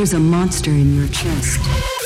There's a monster in your chest.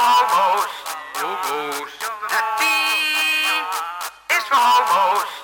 almost, almost happy. It's almost.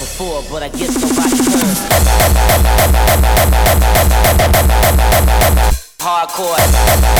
Listen to my, listen to my, listen